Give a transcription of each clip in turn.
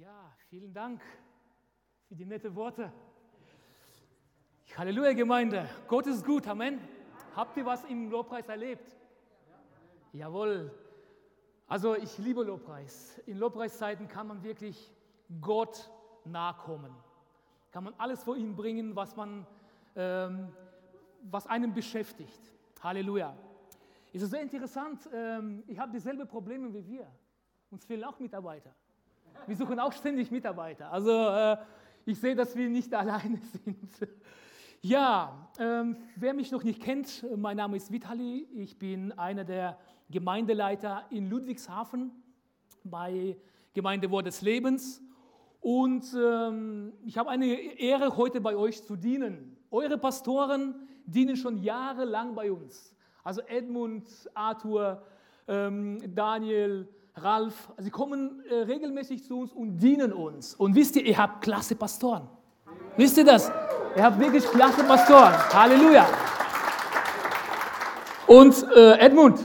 Ja, vielen Dank für die nette Worte. Halleluja, Gemeinde. Gott ist gut, Amen. Habt ihr was im Lobpreis erlebt? Jawohl. Also ich liebe Lobpreis. In Lobpreiszeiten kann man wirklich Gott nahe kommen. Kann man alles vor ihn bringen, was, man, ähm, was einen beschäftigt. Halleluja. Es ist sehr interessant. Ähm, ich habe dieselben Probleme wie wir. Uns fehlen auch Mitarbeiter. Wir suchen auch ständig Mitarbeiter. Also äh, ich sehe, dass wir nicht alleine sind. Ja, ähm, wer mich noch nicht kennt, mein Name ist Vitali. Ich bin einer der Gemeindeleiter in Ludwigshafen bei Gemeinde Wort des Lebens. Und ähm, ich habe eine Ehre, heute bei euch zu dienen. Eure Pastoren dienen schon jahrelang bei uns. Also Edmund, Arthur, ähm, Daniel, Ralf, sie kommen äh, regelmäßig zu uns und dienen uns. Und wisst ihr, ihr habt klasse Pastoren. Wisst ihr das? Ihr habt wirklich klasse Pastoren. Halleluja. Und äh, Edmund,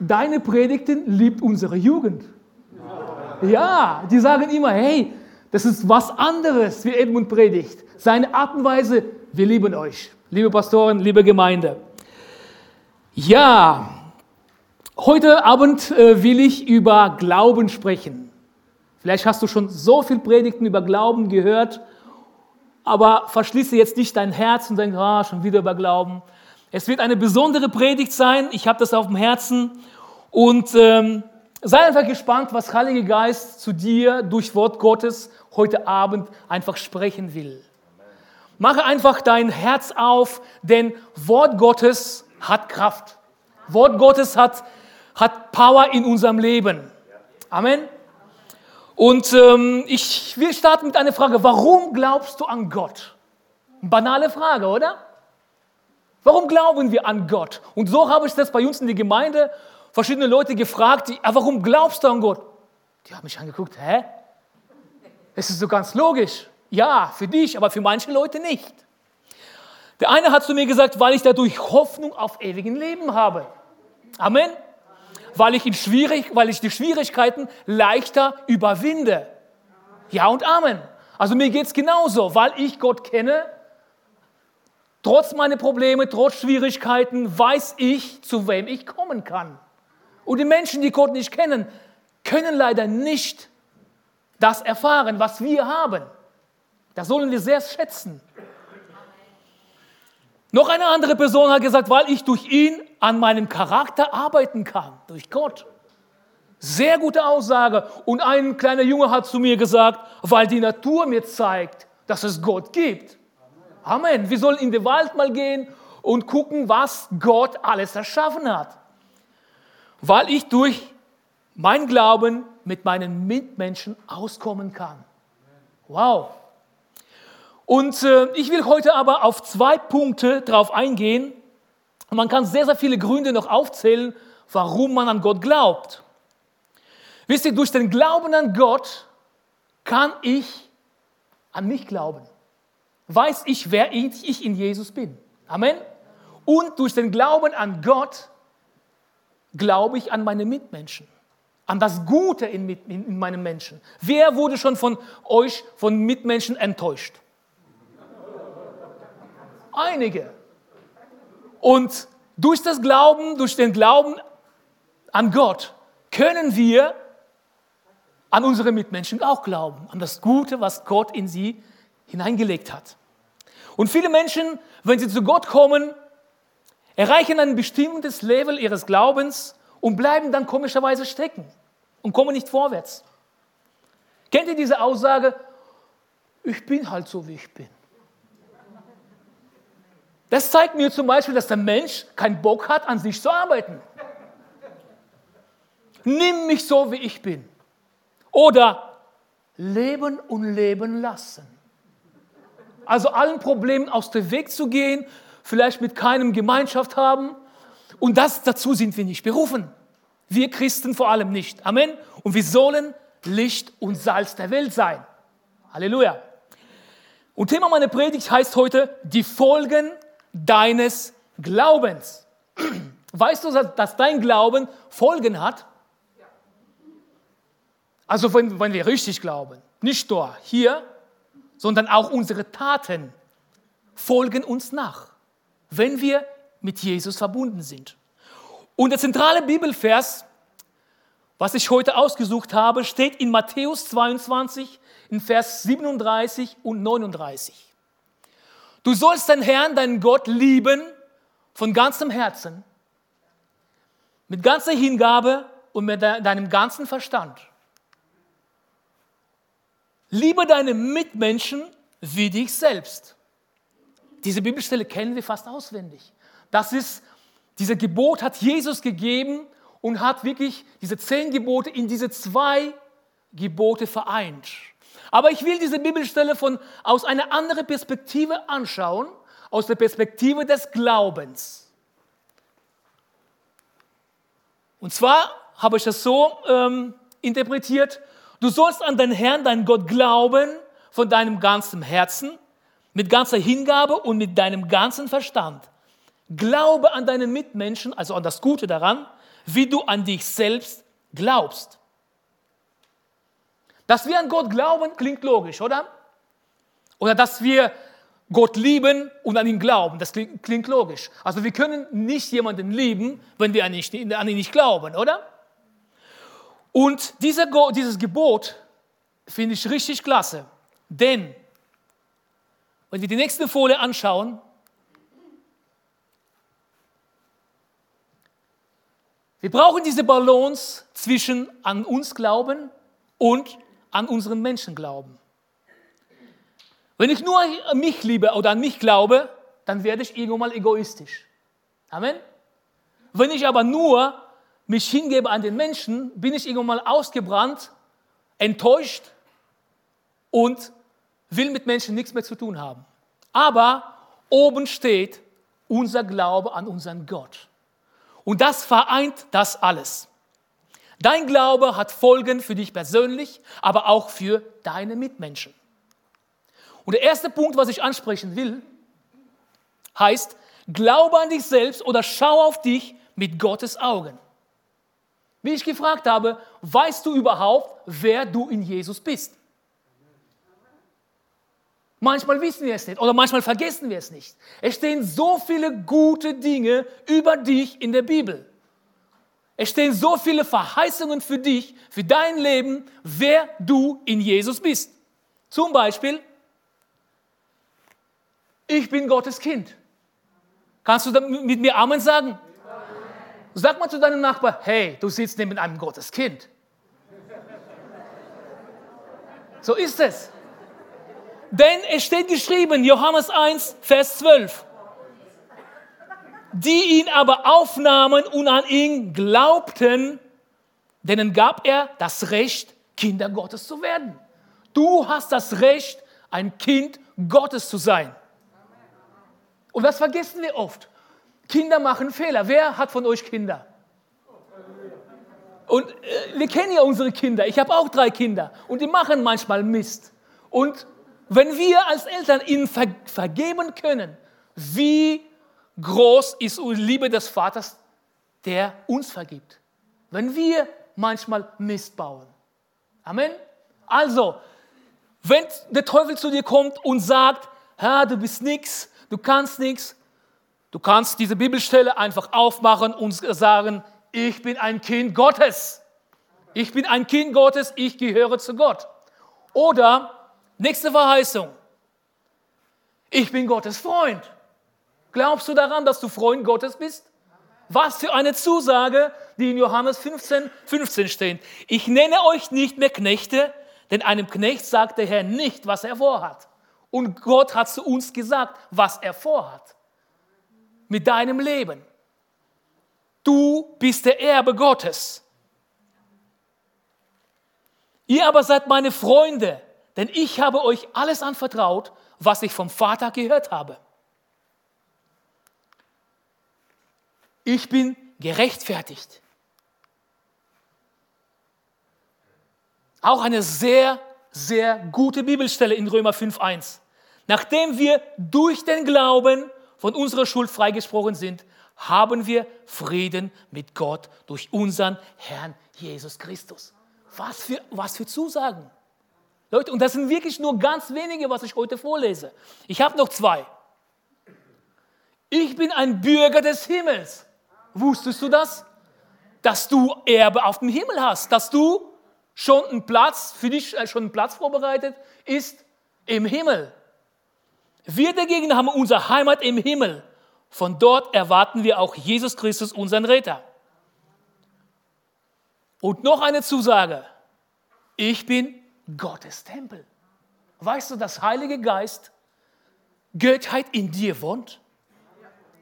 deine Predigten liebt unsere Jugend. Ja, die sagen immer, hey, das ist was anderes, wie Edmund predigt. Seine Art und Weise, wir lieben euch, liebe Pastoren, liebe Gemeinde. Ja, heute Abend äh, will ich über Glauben sprechen. Vielleicht hast du schon so viel Predigten über Glauben gehört, aber verschließe jetzt nicht dein Herz und denk, ah, schon wieder über Glauben. Es wird eine besondere Predigt sein. Ich habe das auf dem Herzen und ähm, sei einfach gespannt, was Heilige Geist zu dir durch Wort Gottes heute Abend einfach sprechen will. Mache einfach dein Herz auf, denn Wort Gottes hat Kraft. Wort Gottes hat, hat Power in unserem Leben. Amen. Und ähm, ich will starten mit einer Frage. Warum glaubst du an Gott? Banale Frage, oder? Warum glauben wir an Gott? Und so habe ich das bei uns in der Gemeinde verschiedene Leute gefragt, die, ah, warum glaubst du an Gott? Die haben mich angeguckt, hä? Es ist so ganz logisch. Ja, für dich, aber für manche Leute nicht. Der eine hat zu mir gesagt, weil ich dadurch Hoffnung auf ewigen Leben habe. Amen. Weil ich, in schwierig, weil ich die Schwierigkeiten leichter überwinde. Ja und Amen. Also mir geht es genauso, weil ich Gott kenne. Trotz meiner Probleme, trotz Schwierigkeiten weiß ich, zu wem ich kommen kann. Und die Menschen, die Gott nicht kennen, können leider nicht das erfahren, was wir haben. Das sollen wir sehr schätzen. Noch eine andere Person hat gesagt, weil ich durch ihn an meinem Charakter arbeiten kann, durch Gott. Sehr gute Aussage. Und ein kleiner Junge hat zu mir gesagt, weil die Natur mir zeigt, dass es Gott gibt. Amen. Wir sollen in den Wald mal gehen und gucken, was Gott alles erschaffen hat. Weil ich durch mein Glauben mit meinen Mitmenschen auskommen kann. Wow. Und äh, ich will heute aber auf zwei Punkte drauf eingehen. Man kann sehr, sehr viele Gründe noch aufzählen, warum man an Gott glaubt. Wisst ihr, durch den Glauben an Gott kann ich an mich glauben. Weiß ich, wer ich in Jesus bin. Amen. Und durch den Glauben an Gott glaube ich an meine Mitmenschen, an das Gute in, in, in meinen Menschen. Wer wurde schon von euch, von Mitmenschen enttäuscht? Einige. Und durch das Glauben, durch den Glauben an Gott, können wir an unsere Mitmenschen auch glauben, an das Gute, was Gott in sie hineingelegt hat. Und viele Menschen, wenn sie zu Gott kommen, erreichen ein bestimmtes Level ihres Glaubens und bleiben dann komischerweise stecken und kommen nicht vorwärts. Kennt ihr diese Aussage? Ich bin halt so, wie ich bin. Das zeigt mir zum Beispiel, dass der Mensch keinen Bock hat, an sich zu arbeiten. Nimm mich so, wie ich bin. Oder leben und leben lassen. Also allen Problemen aus dem Weg zu gehen, vielleicht mit keinem Gemeinschaft haben. Und das, dazu sind wir nicht berufen. Wir Christen vor allem nicht. Amen. Und wir sollen Licht und Salz der Welt sein. Halleluja. Und Thema meiner Predigt heißt heute die Folgen deines Glaubens. Weißt du, dass dein Glauben Folgen hat? Also wenn, wenn wir richtig glauben, nicht nur hier, sondern auch unsere Taten folgen uns nach, wenn wir mit Jesus verbunden sind. Und der zentrale Bibelvers, was ich heute ausgesucht habe, steht in Matthäus 22 in Vers 37 und 39. Du sollst deinen Herrn, deinen Gott lieben von ganzem Herzen, mit ganzer Hingabe und mit deinem ganzen Verstand. Liebe deine Mitmenschen wie dich selbst. Diese Bibelstelle kennen wir fast auswendig. Das ist, dieser Gebot hat Jesus gegeben und hat wirklich diese zehn Gebote in diese zwei Gebote vereint. Aber ich will diese Bibelstelle von, aus einer anderen Perspektive anschauen, aus der Perspektive des Glaubens. Und zwar habe ich das so ähm, interpretiert, du sollst an den Herrn, deinen Gott glauben von deinem ganzen Herzen, mit ganzer Hingabe und mit deinem ganzen Verstand. Glaube an deine Mitmenschen, also an das Gute daran, wie du an dich selbst glaubst. Dass wir an Gott glauben, klingt logisch, oder? Oder dass wir Gott lieben und an ihn glauben, das klingt, klingt logisch. Also wir können nicht jemanden lieben, wenn wir an ihn, nicht, an ihn nicht glauben, oder? Und dieser, dieses Gebot finde ich richtig klasse, denn wenn wir die nächste Folie anschauen, wir brauchen diese Balance zwischen an uns glauben und an unseren Menschen glauben. Wenn ich nur an mich liebe oder an mich glaube, dann werde ich irgendwann mal egoistisch. Amen. Wenn ich aber nur mich hingebe an den Menschen, bin ich irgendwann mal ausgebrannt, enttäuscht und will mit Menschen nichts mehr zu tun haben. Aber oben steht unser Glaube an unseren Gott. Und das vereint das alles. Dein Glaube hat Folgen für dich persönlich, aber auch für deine Mitmenschen. Und der erste Punkt, was ich ansprechen will, heißt, glaube an dich selbst oder schau auf dich mit Gottes Augen. Wie ich gefragt habe, weißt du überhaupt, wer du in Jesus bist? Manchmal wissen wir es nicht oder manchmal vergessen wir es nicht. Es stehen so viele gute Dinge über dich in der Bibel. Es stehen so viele Verheißungen für dich, für dein Leben, wer du in Jesus bist. Zum Beispiel, ich bin Gottes Kind. Kannst du mit mir Amen sagen? Sag mal zu deinem Nachbar, hey, du sitzt neben einem Gotteskind. So ist es. Denn es steht geschrieben, Johannes 1, Vers 12, die ihn aber aufnahmen und an ihn glaubten, denen gab er das Recht, Kinder Gottes zu werden. Du hast das Recht, ein Kind Gottes zu sein. Und das vergessen wir oft. Kinder machen Fehler. Wer hat von euch Kinder? Und äh, wir kennen ja unsere Kinder. Ich habe auch drei Kinder und die machen manchmal Mist. Und wenn wir als Eltern ihnen ver vergeben können, wie groß ist die Liebe des Vaters, der uns vergibt. Wenn wir manchmal Mist bauen. Amen. Also, wenn der Teufel zu dir kommt und sagt, Herr, du bist nichts, du kannst nichts, du kannst diese Bibelstelle einfach aufmachen und sagen, ich bin ein Kind Gottes. Ich bin ein Kind Gottes, ich gehöre zu Gott. Oder Nächste Verheißung. Ich bin Gottes Freund. Glaubst du daran, dass du Freund Gottes bist? Was für eine Zusage, die in Johannes 15, 15 steht. Ich nenne euch nicht mehr Knechte, denn einem Knecht sagt der Herr nicht, was er vorhat. Und Gott hat zu uns gesagt, was er vorhat. Mit deinem Leben. Du bist der Erbe Gottes. Ihr aber seid meine Freunde, denn ich habe euch alles anvertraut, was ich vom Vater gehört habe. Ich bin gerechtfertigt. Auch eine sehr, sehr gute Bibelstelle in Römer 5.1. Nachdem wir durch den Glauben von unserer Schuld freigesprochen sind, haben wir Frieden mit Gott durch unseren Herrn Jesus Christus. Was für, was für Zusagen. Leute, und das sind wirklich nur ganz wenige, was ich heute vorlese. Ich habe noch zwei. Ich bin ein Bürger des Himmels. Wusstest du das? Dass du Erbe auf dem Himmel hast, dass du schon einen Platz, für dich äh, schon einen Platz vorbereitet ist im Himmel. Wir dagegen haben unsere Heimat im Himmel. Von dort erwarten wir auch Jesus Christus, unseren Retter. Und noch eine Zusage. Ich bin Gottes Tempel. Weißt du, dass Heilige Geist, Göttheit in dir wohnt?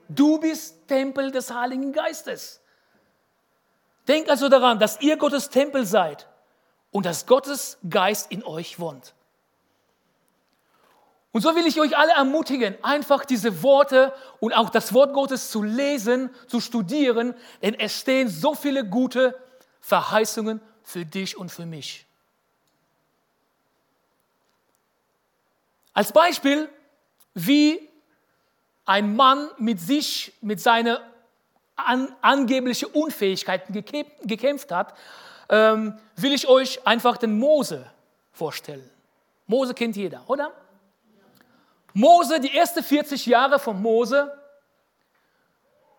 Du bist Tempel des Heiligen Geistes. Denk also daran, dass ihr Gottes Tempel seid und dass Gottes Geist in euch wohnt. Und so will ich euch alle ermutigen, einfach diese Worte und auch das Wort Gottes zu lesen, zu studieren, denn es stehen so viele gute Verheißungen für dich und für mich. Als Beispiel, wie ein Mann mit sich, mit seinen an, angeblichen Unfähigkeiten gekämpft hat, ähm, will ich euch einfach den Mose vorstellen. Mose kennt jeder, oder? Mose, die ersten 40 Jahre von Mose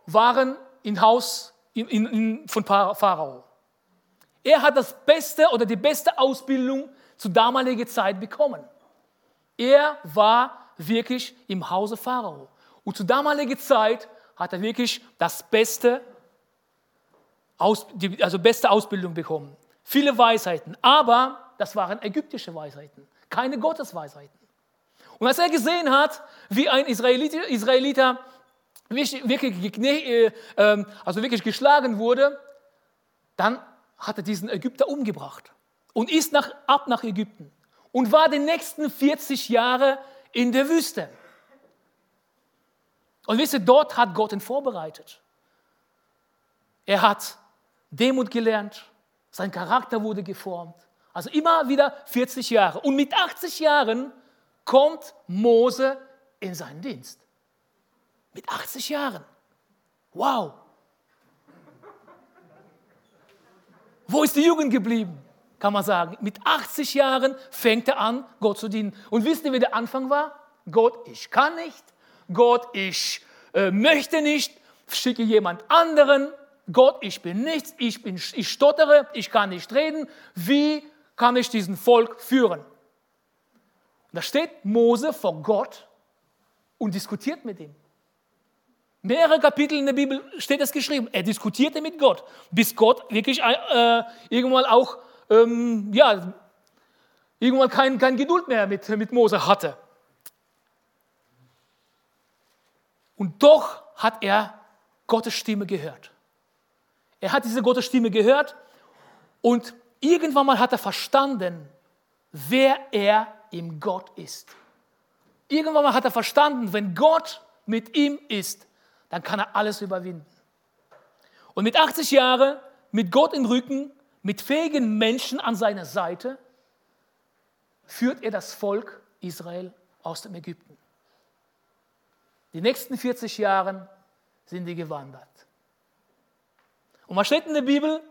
waren im Haus in, in, von Pharao. Er hat das beste oder die beste Ausbildung zu damaliger Zeit bekommen. Er war wirklich im Hause Pharao. Und zu damaliger Zeit hat er wirklich das beste, also beste Ausbildung bekommen. Viele Weisheiten, aber das waren ägyptische Weisheiten, keine Gottesweisheiten. Und als er gesehen hat, wie ein Israeliter, Israeliter wirklich, äh, ähm, also wirklich geschlagen wurde, dann hat er diesen Ägypter umgebracht und ist nach, ab nach Ägypten und war die nächsten 40 Jahre in der Wüste. Und wisst ihr, dort hat Gott ihn vorbereitet. Er hat Demut gelernt, sein Charakter wurde geformt. Also immer wieder 40 Jahre. Und mit 80 Jahren kommt Mose in seinen Dienst. Mit 80 Jahren. Wow. Wo ist die Jugend geblieben? Kann man sagen. Mit 80 Jahren fängt er an, Gott zu dienen. Und wisst ihr, wie der Anfang war? Gott, ich kann nicht, Gott, ich äh, möchte nicht, schicke jemand anderen. Gott, ich bin nichts, ich, bin, ich stottere, ich kann nicht reden. Wie kann ich diesen Volk führen? Da steht Mose vor Gott und diskutiert mit ihm. Mehrere Kapitel in der Bibel steht es geschrieben. Er diskutierte mit Gott, bis Gott wirklich äh, irgendwann auch, ähm, ja, irgendwann kein, kein Geduld mehr mit, mit Mose hatte. Und doch hat er Gottes Stimme gehört. Er hat diese Gottes Stimme gehört und irgendwann mal hat er verstanden, wer er im Gott ist. Irgendwann mal hat er verstanden, wenn Gott mit ihm ist, dann kann er alles überwinden. Und mit 80 Jahren, mit Gott im Rücken, mit fähigen Menschen an seiner Seite, führt er das Volk Israel aus dem Ägypten. Die nächsten 40 Jahre sind die gewandert. Und was steht in der Bibel?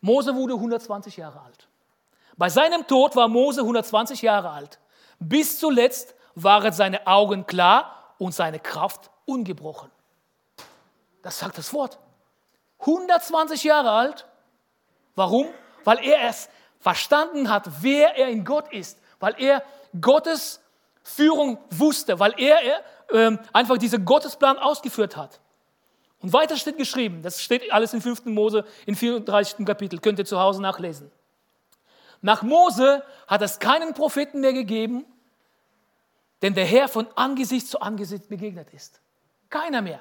Mose wurde 120 Jahre alt. Bei seinem Tod war Mose 120 Jahre alt. Bis zuletzt waren seine Augen klar und seine Kraft ungebrochen. Das sagt das Wort. 120 Jahre alt. Warum? Weil er es verstanden hat, wer er in Gott ist. Weil er Gottes Führung wusste. Weil er ähm, einfach diesen Gottesplan ausgeführt hat. Und weiter steht geschrieben, das steht alles in 5. Mose, in 34. Kapitel, könnt ihr zu Hause nachlesen. Nach Mose hat es keinen Propheten mehr gegeben, denn der Herr von Angesicht zu Angesicht begegnet ist. Keiner mehr.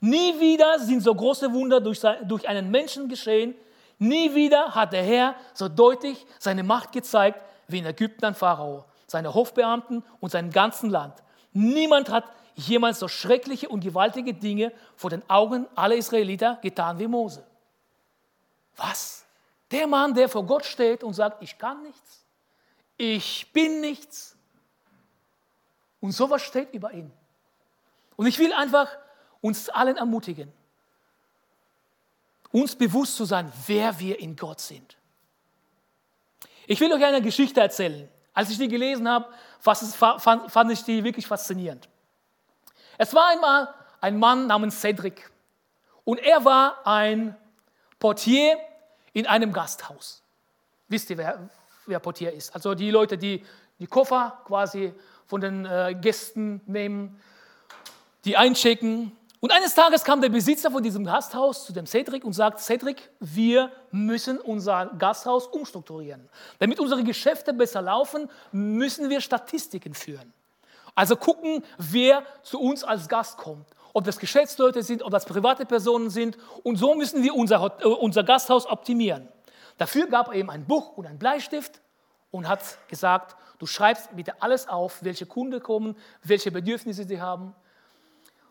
Nie wieder sind so große Wunder durch, durch einen Menschen geschehen. Nie wieder hat der Herr so deutlich seine Macht gezeigt wie in Ägypten an Pharao, seine Hofbeamten und seinem ganzen Land. Niemand hat jemals so schreckliche und gewaltige Dinge vor den Augen aller Israeliter getan wie Mose. Was? Der Mann, der vor Gott steht und sagt, ich kann nichts, ich bin nichts. Und sowas steht über ihn. Und ich will einfach uns allen ermutigen, uns bewusst zu sein, wer wir in Gott sind. Ich will euch eine Geschichte erzählen. Als ich die gelesen habe, fand ich die wirklich faszinierend. Es war einmal ein Mann namens Cedric und er war ein Portier in einem Gasthaus. Wisst ihr, wer, wer Portier ist? Also die Leute, die die Koffer quasi von den äh, Gästen nehmen, die einchecken. Und eines Tages kam der Besitzer von diesem Gasthaus zu dem Cedric und sagt, Cedric, wir müssen unser Gasthaus umstrukturieren. Damit unsere Geschäfte besser laufen, müssen wir Statistiken führen. Also gucken, wer zu uns als Gast kommt. Ob das Geschäftsleute sind, ob das private Personen sind. Und so müssen wir unser, äh, unser Gasthaus optimieren. Dafür gab er ihm ein Buch und einen Bleistift und hat gesagt, du schreibst bitte alles auf, welche Kunden kommen, welche Bedürfnisse sie haben.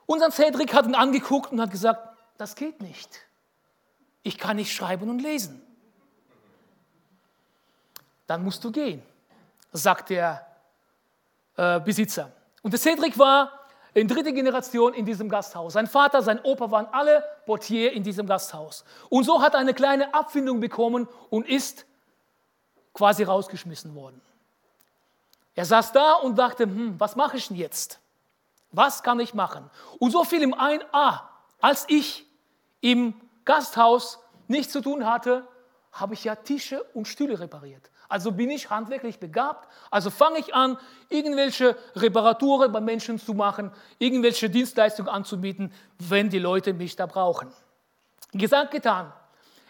Unser Cedric hat ihn angeguckt und hat gesagt, das geht nicht. Ich kann nicht schreiben und lesen. Dann musst du gehen, sagt der äh, Besitzer. Und der Cedric war in dritter Generation in diesem Gasthaus. Sein Vater, sein Opa waren alle Portier in diesem Gasthaus. Und so hat er eine kleine Abfindung bekommen und ist quasi rausgeschmissen worden. Er saß da und dachte, hm, was mache ich denn jetzt? Was kann ich machen? Und so fiel ihm ein, ah, als ich im Gasthaus nichts zu tun hatte, habe ich ja Tische und Stühle repariert. Also bin ich handwerklich begabt. Also fange ich an, irgendwelche Reparaturen bei Menschen zu machen, irgendwelche Dienstleistungen anzubieten, wenn die Leute mich da brauchen. Gesagt, getan.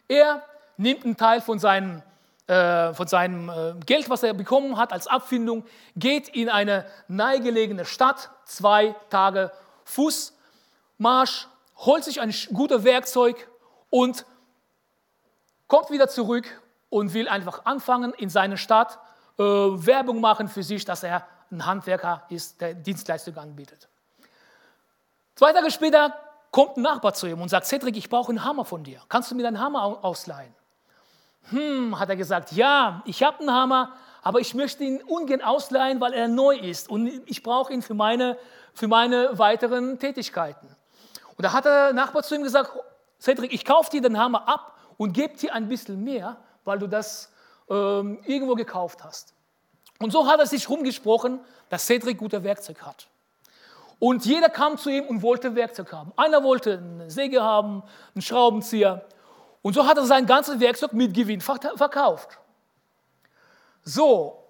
Er nimmt einen Teil von seinem, äh, von seinem äh, Geld, was er bekommen hat als Abfindung, geht in eine nahegelegene Stadt, zwei Tage Fußmarsch, holt sich ein gutes Werkzeug und kommt wieder zurück und will einfach anfangen, in seiner Stadt äh, Werbung machen für sich, dass er ein Handwerker ist, der Dienstleistungen anbietet. Zwei Tage später kommt ein Nachbar zu ihm und sagt, Cedric, ich brauche einen Hammer von dir. Kannst du mir deinen Hammer ausleihen? Hm, hat er gesagt, ja, ich habe einen Hammer, aber ich möchte ihn ungern ausleihen, weil er neu ist und ich brauche ihn für meine, für meine weiteren Tätigkeiten. Und da hat der Nachbar zu ihm gesagt, Cedric, ich kaufe dir den Hammer ab und gebe dir ein bisschen mehr, weil du das ähm, irgendwo gekauft hast. Und so hat er sich rumgesprochen, dass Cedric gute Werkzeug hat. Und jeder kam zu ihm und wollte Werkzeug haben. Einer wollte eine Säge haben, einen Schraubenzieher. Und so hat er sein ganzes Werkzeug mit Gewinn verkauft. So,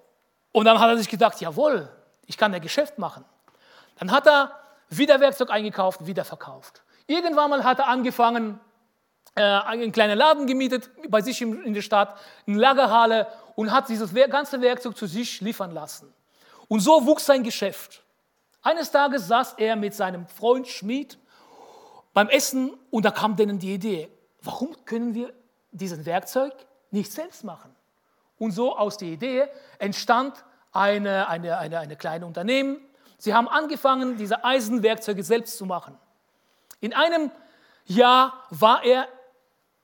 und dann hat er sich gedacht, jawohl, ich kann ein Geschäft machen. Dann hat er wieder Werkzeug eingekauft, wieder verkauft. Irgendwann mal hat er angefangen, äh, einen kleinen Laden gemietet bei sich in der Stadt, eine Lagerhalle und hat dieses ganze Werkzeug zu sich liefern lassen. Und so wuchs sein Geschäft. Eines Tages saß er mit seinem Freund Schmied beim Essen und da kam denen die Idee, warum können wir diesen Werkzeug nicht selbst machen? Und so aus der Idee entstand eine, eine, eine, eine kleine Unternehmen. Sie haben angefangen, diese Eisenwerkzeuge selbst zu machen. In einem Jahr war er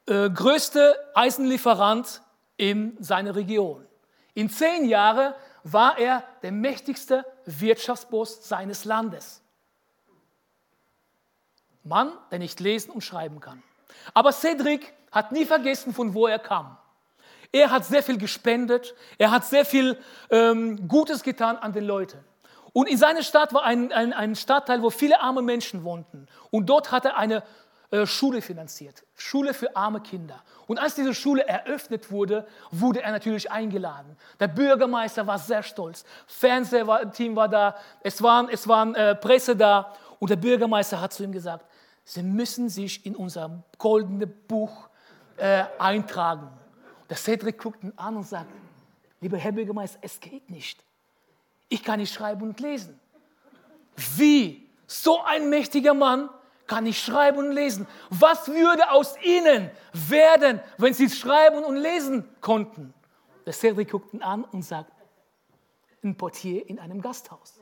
äh, größte Eisenlieferant in seiner Region. In zehn Jahren war er der mächtigste Wirtschaftsboss seines Landes. Mann, der nicht lesen und schreiben kann. Aber Cedric hat nie vergessen, von wo er kam. Er hat sehr viel gespendet, er hat sehr viel ähm, Gutes getan an den Leuten. Und in seiner Stadt war ein, ein, ein Stadtteil, wo viele arme Menschen wohnten. Und dort hat er eine äh, Schule finanziert, Schule für arme Kinder. Und als diese Schule eröffnet wurde, wurde er natürlich eingeladen. Der Bürgermeister war sehr stolz, Fernsehteam war da, es waren, es waren äh, Presse da und der Bürgermeister hat zu ihm gesagt, Sie müssen sich in unser goldenes Buch äh, eintragen. Der Cedric guckt ihn an und sagt, lieber Herr Bürgermeister, es geht nicht. Ich kann nicht schreiben und lesen. Wie? So ein mächtiger Mann kann nicht schreiben und lesen. Was würde aus ihnen werden, wenn sie schreiben und lesen konnten? Der Cedric guckt ihn an und sagt, ein Portier in einem Gasthaus.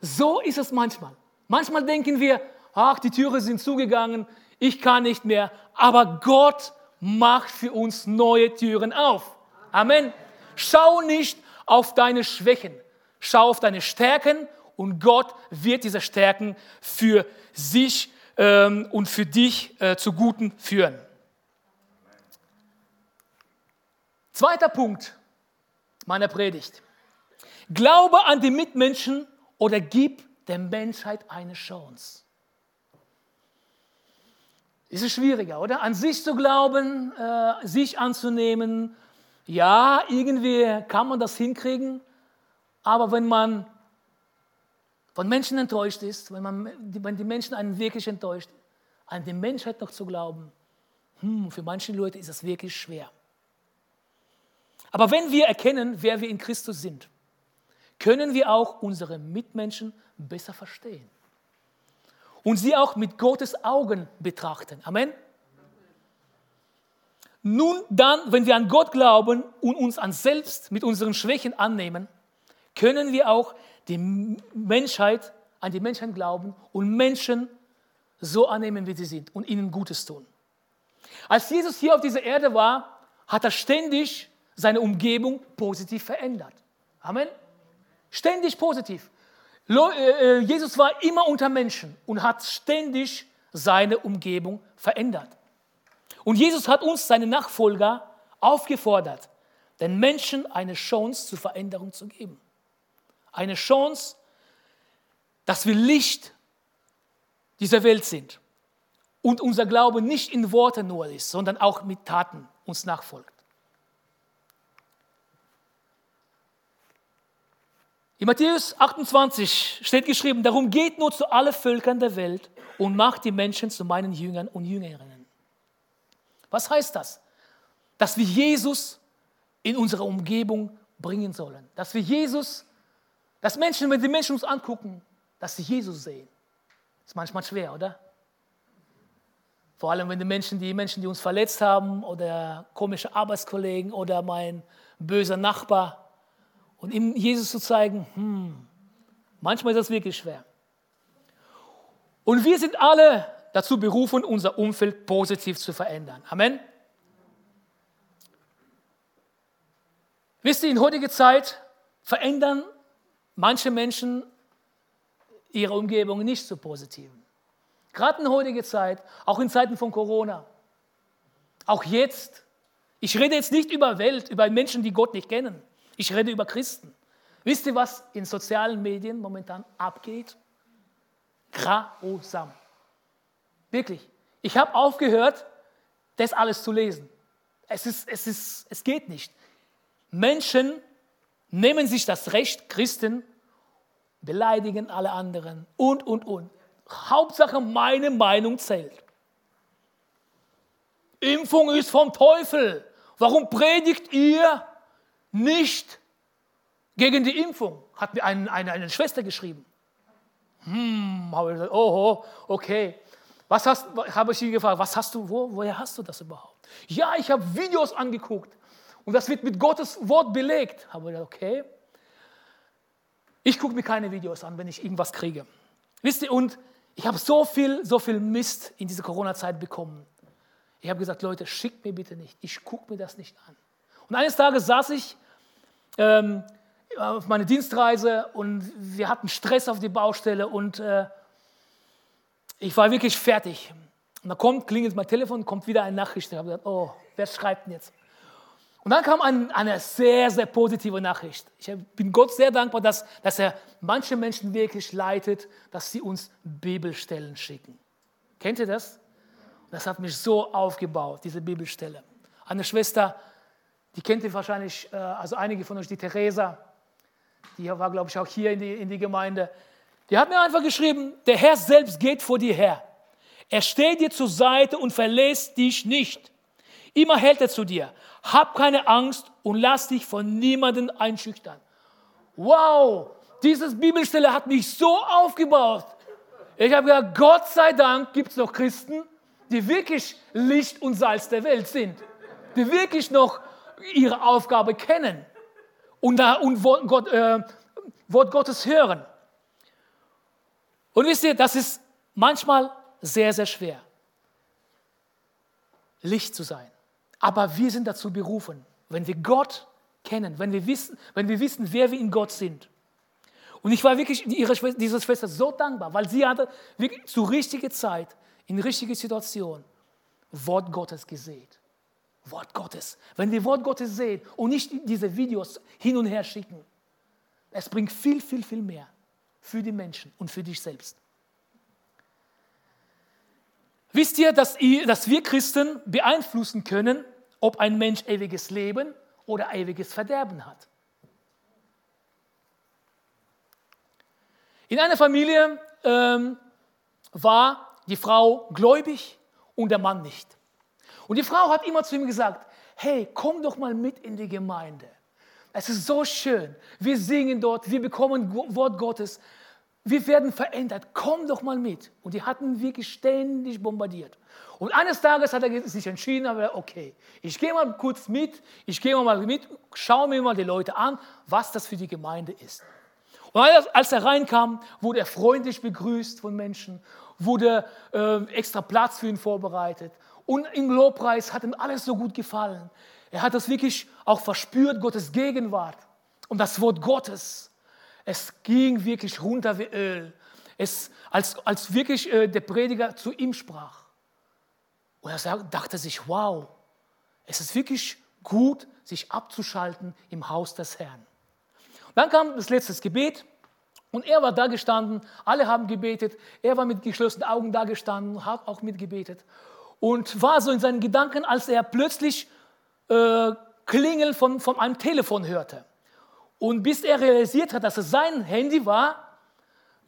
So ist es manchmal. Manchmal denken wir, ach, die Türen sind zugegangen, ich kann nicht mehr. Aber Gott macht für uns neue Türen auf. Amen. Schau nicht auf deine Schwächen. Schau auf deine Stärken und Gott wird diese Stärken für sich ähm, und für dich äh, zu Guten führen. Zweiter Punkt meiner Predigt. Glaube an die Mitmenschen oder gib der Menschheit eine Chance. Ist es schwieriger, oder? An sich zu glauben, äh, sich anzunehmen. Ja, irgendwie kann man das hinkriegen, aber wenn man von Menschen enttäuscht ist, wenn, man, wenn die Menschen einen wirklich enttäuscht, an die Menschheit noch zu glauben, hm, für manche Leute ist das wirklich schwer. Aber wenn wir erkennen, wer wir in Christus sind, können wir auch unsere Mitmenschen besser verstehen und sie auch mit Gottes Augen betrachten. Amen. Nun dann, wenn wir an Gott glauben und uns an selbst mit unseren Schwächen annehmen, können wir auch die Menschheit, an die Menschheit glauben und Menschen so annehmen, wie sie sind und ihnen Gutes tun. Als Jesus hier auf dieser Erde war, hat er ständig seine Umgebung positiv verändert. Amen. Ständig positiv. Äh, äh, Jesus war immer unter Menschen und hat ständig seine Umgebung verändert. Und Jesus hat uns, seine Nachfolger, aufgefordert, den Menschen eine Chance zur Veränderung zu geben. Eine Chance, dass wir Licht dieser Welt sind und unser Glaube nicht in Worten nur ist, sondern auch mit Taten uns nachfolgt. In Matthäus 28 steht geschrieben, darum geht nur zu allen Völkern der Welt und macht die Menschen zu meinen Jüngern und Jüngerinnen. Was heißt das? Dass wir Jesus in unsere Umgebung bringen sollen. Dass wir Jesus, dass Menschen, wenn die Menschen uns angucken, dass sie Jesus sehen. Ist manchmal schwer, oder? Vor allem, wenn die Menschen, die Menschen, die uns verletzt haben, oder komische Arbeitskollegen oder mein böser Nachbar, und ihm Jesus zu zeigen, hm, manchmal ist das wirklich schwer. Und wir sind alle dazu berufen, unser Umfeld positiv zu verändern. Amen. Wisst ihr, in heutiger Zeit verändern manche Menschen ihre Umgebung nicht so positiv. Gerade in heutiger Zeit, auch in Zeiten von Corona, auch jetzt. Ich rede jetzt nicht über Welt, über Menschen, die Gott nicht kennen. Ich rede über Christen. Wisst ihr, was in sozialen Medien momentan abgeht? Grausam. Wirklich. Ich habe aufgehört, das alles zu lesen. Es, ist, es, ist, es geht nicht. Menschen nehmen sich das Recht, Christen beleidigen alle anderen und, und, und. Hauptsache, meine Meinung zählt. Impfung ist vom Teufel. Warum predigt ihr nicht gegen die Impfung, hat mir eine, eine, eine Schwester geschrieben. Hm, habe ich gesagt, oh, okay. Was hast, habe ich sie gefragt, was hast du, wo, woher hast du das überhaupt? Ja, ich habe Videos angeguckt und das wird mit Gottes Wort belegt. Habe ich gesagt, okay. Ich gucke mir keine Videos an, wenn ich irgendwas kriege. Wisst ihr, und ich habe so viel, so viel Mist in dieser Corona-Zeit bekommen. Ich habe gesagt, Leute, schickt mir bitte nicht. Ich gucke mir das nicht an. Und eines Tages saß ich ähm, auf meine Dienstreise und wir hatten Stress auf die Baustelle und äh, ich war wirklich fertig. Und da kommt, klingelt mein Telefon, kommt wieder eine Nachricht. Ich habe gesagt, oh, wer schreibt denn jetzt? Und dann kam ein, eine sehr, sehr positive Nachricht. Ich bin Gott sehr dankbar, dass, dass er manche Menschen wirklich leitet, dass sie uns Bibelstellen schicken. Kennt ihr das? Das hat mich so aufgebaut, diese Bibelstelle. Eine Schwester die kennt ihr wahrscheinlich, äh, also einige von euch, die Theresa, die war, glaube ich, auch hier in die, in die Gemeinde. Die hat mir einfach geschrieben, der Herr selbst geht vor dir her. Er steht dir zur Seite und verlässt dich nicht. Immer hält er zu dir. Hab keine Angst und lass dich von niemandem einschüchtern. Wow, dieses Bibelstelle hat mich so aufgebaut. Ich habe gesagt, Gott sei Dank gibt es noch Christen, die wirklich Licht und Salz der Welt sind. Die wirklich noch ihre Aufgabe kennen und, da, und Wort, Gott, äh, Wort Gottes hören. Und wisst ihr, das ist manchmal sehr, sehr schwer, Licht zu sein. Aber wir sind dazu berufen, wenn wir Gott kennen, wenn wir wissen, wenn wir wissen wer wir in Gott sind. Und ich war wirklich ihre Schwester, dieser Schwester so dankbar, weil sie hatte wirklich zur richtigen Zeit, in richtige Situation, Wort Gottes gesehen. Wort Gottes. Wenn ihr Wort Gottes seht und nicht diese Videos hin und her schicken, es bringt viel, viel, viel mehr für die Menschen und für dich selbst. Wisst ihr, dass, ihr, dass wir Christen beeinflussen können, ob ein Mensch ewiges Leben oder ewiges Verderben hat? In einer Familie ähm, war die Frau gläubig und der Mann nicht. Und die Frau hat immer zu ihm gesagt, hey, komm doch mal mit in die Gemeinde. Es ist so schön. Wir singen dort, wir bekommen Wort Gottes. Wir werden verändert. Komm doch mal mit. Und die hatten wirklich ständig bombardiert. Und eines Tages hat er sich entschieden, aber okay, ich gehe mal kurz mit, ich gehe mal mit, schaue mir mal die Leute an, was das für die Gemeinde ist. Und als er reinkam, wurde er freundlich begrüßt von Menschen, wurde äh, extra Platz für ihn vorbereitet. Und im Lobpreis hat ihm alles so gut gefallen. Er hat das wirklich auch verspürt, Gottes Gegenwart. Und das Wort Gottes, es ging wirklich runter wie Öl. Es, als, als wirklich äh, der Prediger zu ihm sprach. Und er dachte sich, wow, es ist wirklich gut, sich abzuschalten im Haus des Herrn. Dann kam das letzte Gebet und er war da gestanden, alle haben gebetet, er war mit geschlossenen Augen da gestanden, hat auch mitgebetet und war so in seinen Gedanken, als er plötzlich äh, Klingeln von, von einem Telefon hörte. Und bis er realisiert hat, dass es sein Handy war,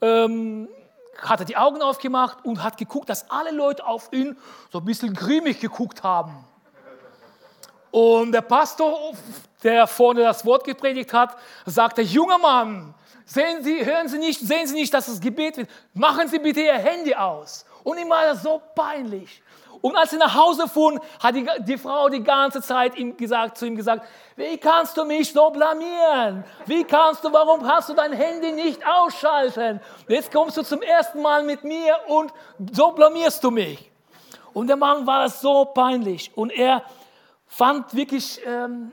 ähm, hat er die Augen aufgemacht und hat geguckt, dass alle Leute auf ihn so ein bisschen grimmig geguckt haben. Und der Pastor, der vorne das Wort gepredigt hat, sagte, junger Mann, sehen Sie, hören Sie nicht, sehen Sie nicht, dass das Gebet wird. Machen Sie bitte Ihr Handy aus. Und ihm war das so peinlich. Und als sie nach Hause fuhren, hat die, die, Frau die ganze Zeit ihm gesagt, zu ihm gesagt, wie kannst du mich so blamieren? Wie kannst du, warum hast du dein Handy nicht ausschalten? Jetzt kommst du zum ersten Mal mit mir und so blamierst du mich. Und der Mann war so peinlich und er fand wirklich, ähm,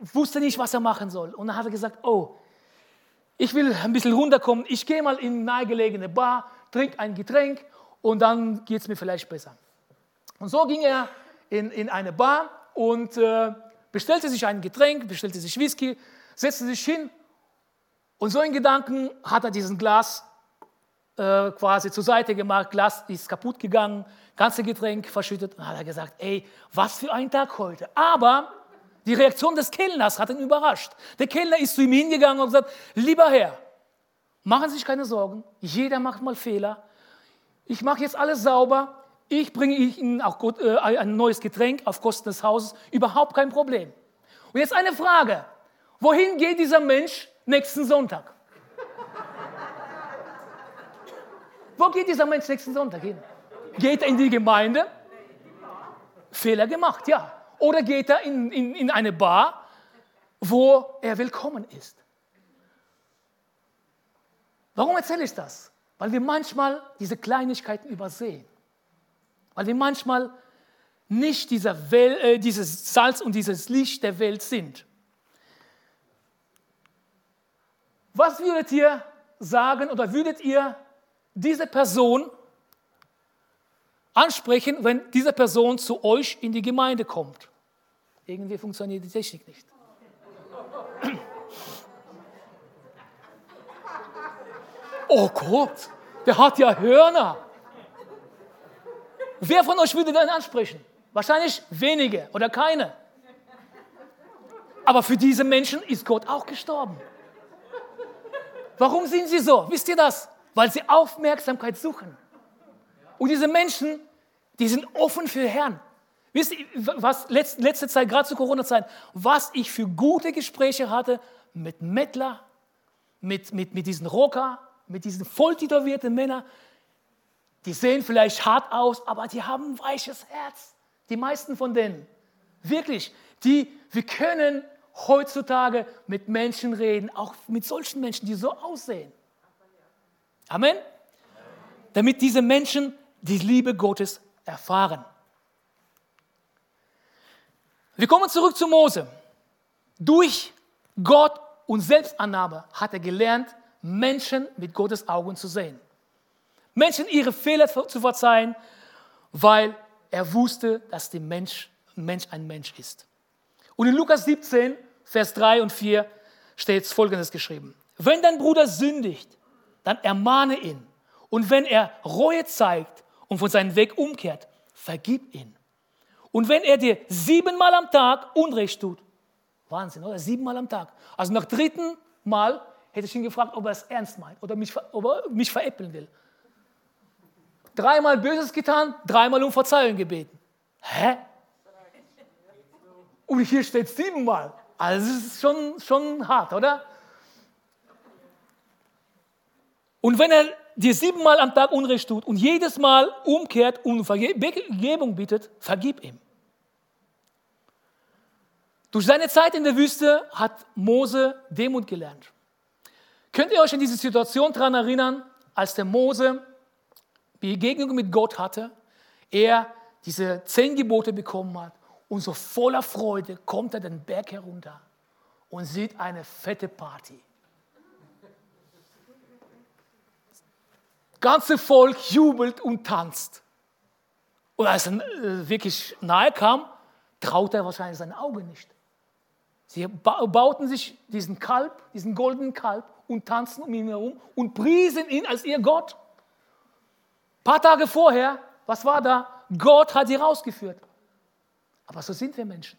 wusste nicht, was er machen soll. Und dann hat er gesagt, oh, ich will ein bisschen runterkommen, ich gehe mal in eine nahegelegene Bar, trinke ein Getränk und dann geht es mir vielleicht besser. Und so ging er in, in eine Bar und äh, bestellte sich ein Getränk, bestellte sich Whisky, setzte sich hin und so in Gedanken hat er diesen Glas äh, quasi zur Seite gemacht, Glas ist kaputt gegangen, ganze Getränk verschüttet und hat er gesagt, ey, was für ein Tag heute. Aber die Reaktion des Kellners hat ihn überrascht. Der Kellner ist zu ihm hingegangen und gesagt, lieber Herr, machen Sie sich keine Sorgen, jeder macht mal Fehler. Ich mache jetzt alles sauber, ich bringe Ihnen auch äh, ein neues Getränk auf Kosten des Hauses, überhaupt kein Problem. Und jetzt eine Frage, wohin geht dieser Mensch nächsten Sonntag? Wo geht dieser Mensch nächsten Sonntag hin? Geht er in die Gemeinde? Fehler gemacht, ja. Oder geht er in, in, in eine Bar, wo er willkommen ist? Warum erzähle ich das? Weil wir manchmal diese Kleinigkeiten übersehen. Weil wir manchmal nicht dieser Welt, äh, dieses Salz und dieses Licht der Welt sind. Was würdet ihr sagen oder würdet ihr diese Person ansprechen, wenn diese Person zu euch in die Gemeinde kommt? Irgendwie funktioniert die Technik nicht. Oh Gott, der hat ja Hörner. Wer von euch würde dann ansprechen? Wahrscheinlich wenige oder keine. Aber für diese Menschen ist Gott auch gestorben. Warum sind sie so? Wisst ihr das? Weil sie Aufmerksamkeit suchen. Und diese Menschen, die sind offen für Herrn. Wisst ihr, was letzte Zeit, gerade zu Corona-Zeit, was ich für gute Gespräche hatte mit Mettler, mit, mit, mit diesen Rocker, mit diesen voll Männern, die sehen vielleicht hart aus, aber die haben ein weiches Herz. Die meisten von denen. Wirklich. Die, wir können heutzutage mit Menschen reden, auch mit solchen Menschen, die so aussehen. Amen. Damit diese Menschen die Liebe Gottes erfahren. Wir kommen zurück zu Mose. Durch Gott und Selbstannahme hat er gelernt, Menschen mit Gottes Augen zu sehen. Menschen ihre Fehler zu verzeihen, weil er wusste, dass der Mensch, Mensch ein Mensch ist. Und in Lukas 17, Vers 3 und 4 steht Folgendes geschrieben. Wenn dein Bruder sündigt, dann ermahne ihn. Und wenn er Reue zeigt und von seinem Weg umkehrt, vergib ihn. Und wenn er dir siebenmal am Tag Unrecht tut, Wahnsinn, oder? Siebenmal am Tag. Also nach dritten Mal hätte ich ihn gefragt, ob er es ernst meint oder mich, ob er mich veräppeln will. Dreimal Böses getan, dreimal um Verzeihung gebeten. Hä? Und hier steht siebenmal. Also es ist schon, schon hart, oder? Und wenn er dir siebenmal am Tag Unrecht tut und jedes Mal umkehrt und Vergebung bittet, vergib ihm. Durch seine Zeit in der Wüste hat Mose Demut gelernt. Könnt ihr euch an diese Situation daran erinnern, als der Mose Begegnung mit Gott hatte, er diese zehn Gebote bekommen hat und so voller Freude kommt er den Berg herunter und sieht eine fette Party. ganze Volk jubelt und tanzt. Und als er äh, wirklich nahe kam, traute er wahrscheinlich seine Augen nicht. Sie bauten sich diesen Kalb, diesen goldenen Kalb und tanzten um ihn herum und priesen ihn als ihr Gott. Paar Tage vorher, was war da? Gott hat sie rausgeführt. Aber so sind wir Menschen.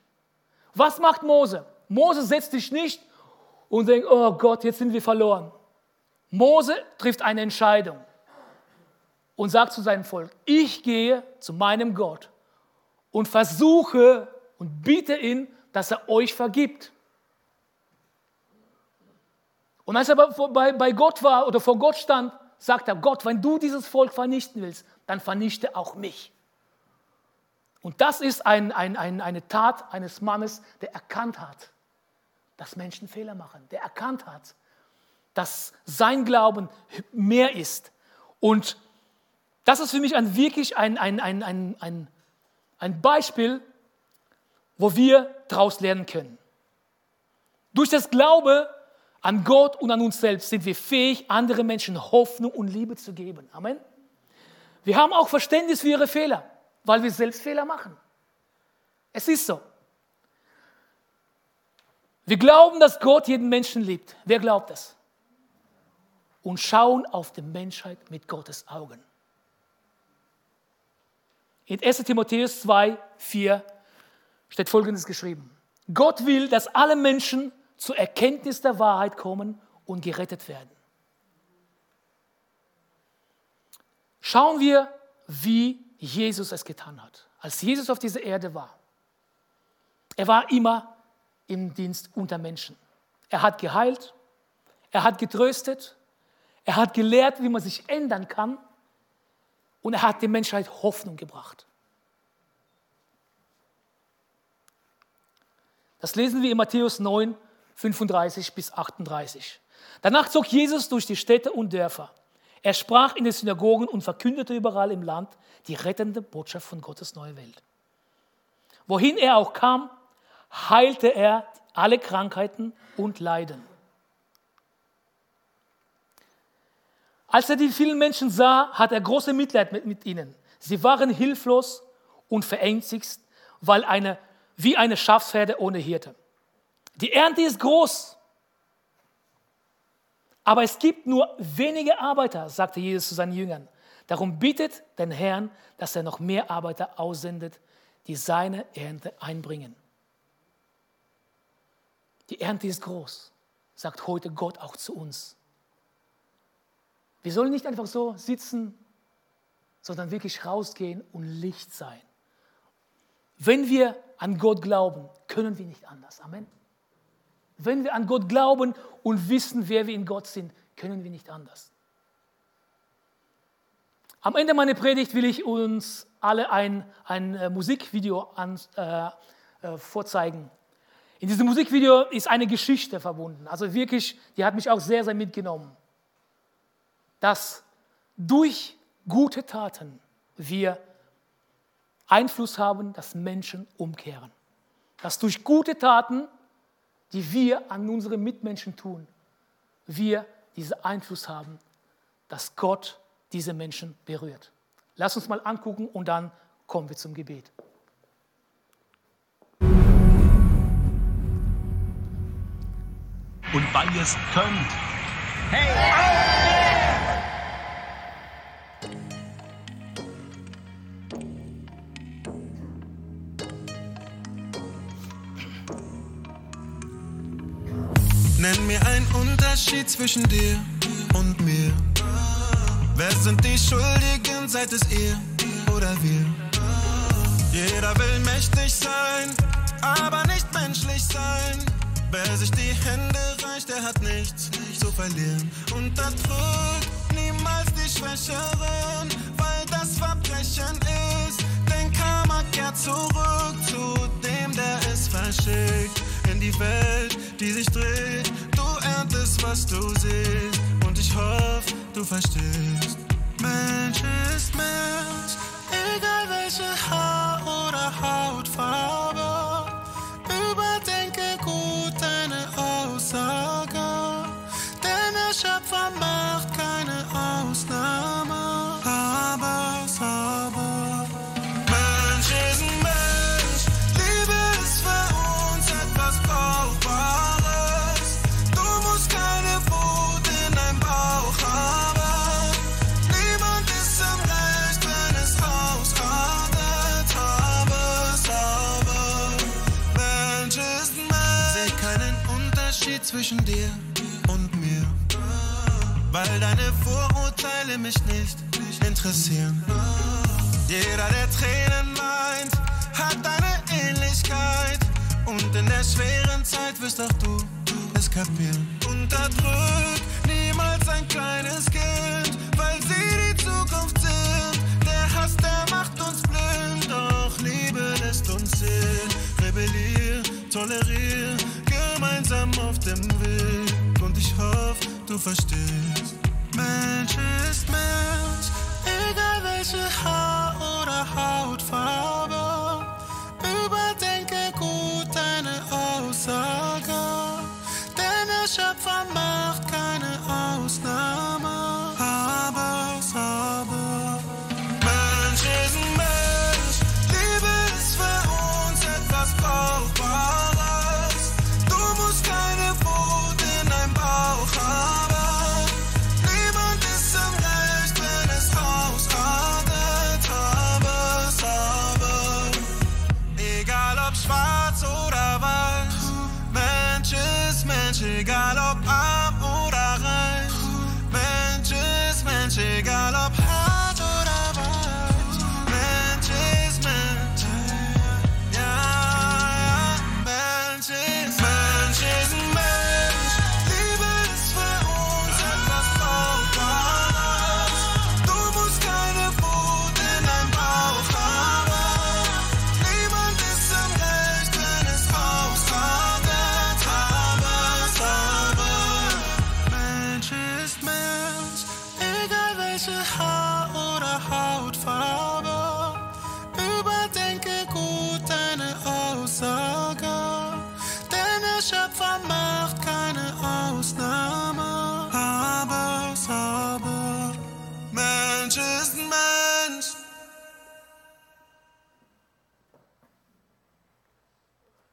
Was macht Mose? Mose setzt sich nicht und denkt, oh Gott, jetzt sind wir verloren. Mose trifft eine Entscheidung und sagt zu seinem Volk, ich gehe zu meinem Gott und versuche und biete ihn, dass er euch vergibt. Und als er bei Gott war oder vor Gott stand, sagt er, Gott, wenn du dieses Volk vernichten willst, dann vernichte auch mich. Und das ist ein, ein, ein, eine Tat eines Mannes, der erkannt hat, dass Menschen Fehler machen, der erkannt hat, dass sein Glauben mehr ist. Und das ist für mich ein, wirklich ein, ein, ein, ein, ein, ein Beispiel, wo wir daraus lernen können. Durch das Glaube an Gott und an uns selbst sind wir fähig, anderen Menschen Hoffnung und Liebe zu geben. Amen. Wir haben auch Verständnis für ihre Fehler, weil wir selbst Fehler machen. Es ist so. Wir glauben, dass Gott jeden Menschen liebt. Wer glaubt das? Und schauen auf die Menschheit mit Gottes Augen. In 1 Timotheus 2, 4 steht Folgendes geschrieben. Gott will, dass alle Menschen zur Erkenntnis der Wahrheit kommen und gerettet werden. Schauen wir, wie Jesus es getan hat. Als Jesus auf dieser Erde war, er war immer im Dienst unter Menschen. Er hat geheilt, er hat getröstet, er hat gelehrt, wie man sich ändern kann und er hat der Menschheit Hoffnung gebracht. Das lesen wir in Matthäus 9, 35 bis 38. Danach zog Jesus durch die Städte und Dörfer. Er sprach in den Synagogen und verkündete überall im Land die rettende Botschaft von Gottes neue Welt. Wohin er auch kam, heilte er alle Krankheiten und Leiden. Als er die vielen Menschen sah, hat er große Mitleid mit, mit ihnen. Sie waren hilflos und verängstigt, weil eine, wie eine Schafsherde ohne Hirte. Die Ernte ist groß, aber es gibt nur wenige Arbeiter, sagte Jesus zu seinen Jüngern. Darum bittet den Herrn, dass er noch mehr Arbeiter aussendet, die seine Ernte einbringen. Die Ernte ist groß, sagt heute Gott auch zu uns. Wir sollen nicht einfach so sitzen, sondern wirklich rausgehen und Licht sein. Wenn wir an Gott glauben, können wir nicht anders. Amen. Wenn wir an Gott glauben und wissen, wer wir in Gott sind, können wir nicht anders. Am Ende meiner Predigt will ich uns alle ein, ein äh, Musikvideo an, äh, äh, vorzeigen. In diesem Musikvideo ist eine Geschichte verbunden. Also wirklich, die hat mich auch sehr, sehr mitgenommen dass durch gute Taten wir Einfluss haben, dass Menschen umkehren. Dass durch gute Taten, die wir an unsere Mitmenschen tun, wir diesen Einfluss haben, dass Gott diese Menschen berührt. Lass uns mal angucken und dann kommen wir zum Gebet. Und weil ihr es könnt. Hey! Nenn mir einen Unterschied zwischen dir und mir. Wer sind die Schuldigen, seid es ihr oder wir? Jeder will mächtig sein, aber nicht menschlich sein. Wer sich die Hände reicht, der hat nichts zu verlieren. Unterdrückt niemals die Schwächeren, weil das Verbrechen ist. Denn Karma kehrt zurück zu dem, der es verschickt. In die Welt, die sich dreht, du erntest, was du siehst. Und ich hoffe, du verstehst. Mensch ist Mensch, egal welche Haar- oder Hautfarbe.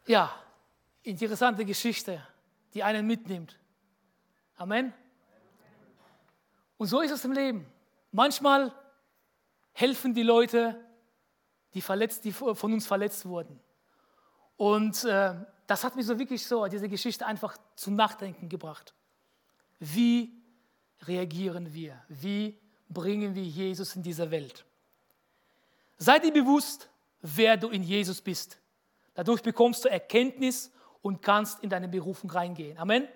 Ja, interessante Geschichte, die einen mitnimmt. Amen. Und so ist es im Leben. Manchmal helfen die Leute, die, verletzt, die von uns verletzt wurden. Und äh, das hat mich so wirklich so, diese Geschichte einfach zum Nachdenken gebracht. Wie reagieren wir? Wie bringen wir Jesus in diese Welt? Sei dir bewusst, wer du in Jesus bist. Dadurch bekommst du Erkenntnis und kannst in deine Berufung reingehen. Amen.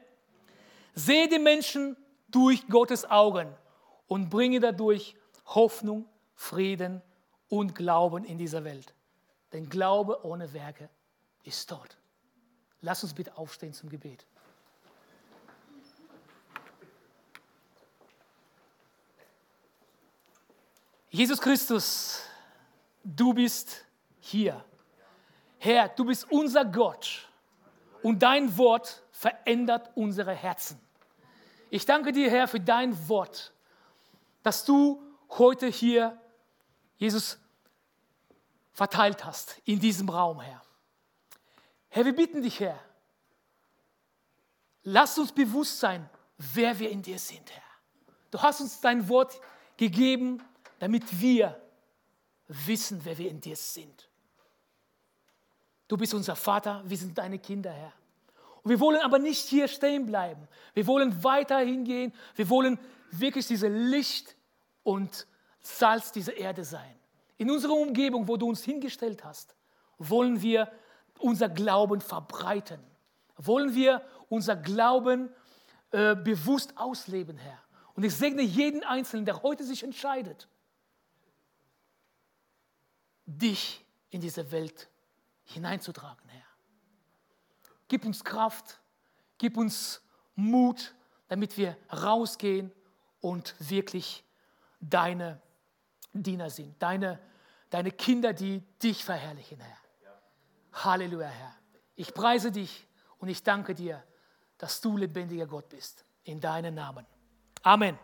Sehe die Menschen durch Gottes Augen und bringe dadurch Hoffnung, Frieden und Glauben in dieser Welt. Denn Glaube ohne Werke ist tot. Lass uns bitte aufstehen zum Gebet. Jesus Christus, du bist hier. Herr, du bist unser Gott und dein Wort verändert unsere Herzen. Ich danke dir, Herr, für dein Wort, dass du heute hier, Jesus, verteilt hast in diesem Raum, Herr. Herr, wir bitten dich, Herr, lass uns bewusst sein, wer wir in dir sind, Herr. Du hast uns dein Wort gegeben, damit wir wissen, wer wir in dir sind. Du bist unser Vater, wir sind deine Kinder, Herr. Und wir wollen aber nicht hier stehen bleiben. Wir wollen weiter hingehen. Wir wollen wirklich diese Licht und Salz dieser Erde sein. In unserer Umgebung, wo du uns hingestellt hast, wollen wir unser Glauben verbreiten. Wollen wir unser Glauben äh, bewusst ausleben, Herr. Und ich segne jeden Einzelnen, der heute sich entscheidet, dich in diese Welt hineinzutragen, Herr. Gib uns Kraft, gib uns Mut, damit wir rausgehen und wirklich deine Diener sind, deine, deine Kinder, die dich verherrlichen, Herr. Halleluja, Herr. Ich preise dich und ich danke dir, dass du lebendiger Gott bist. In deinem Namen. Amen.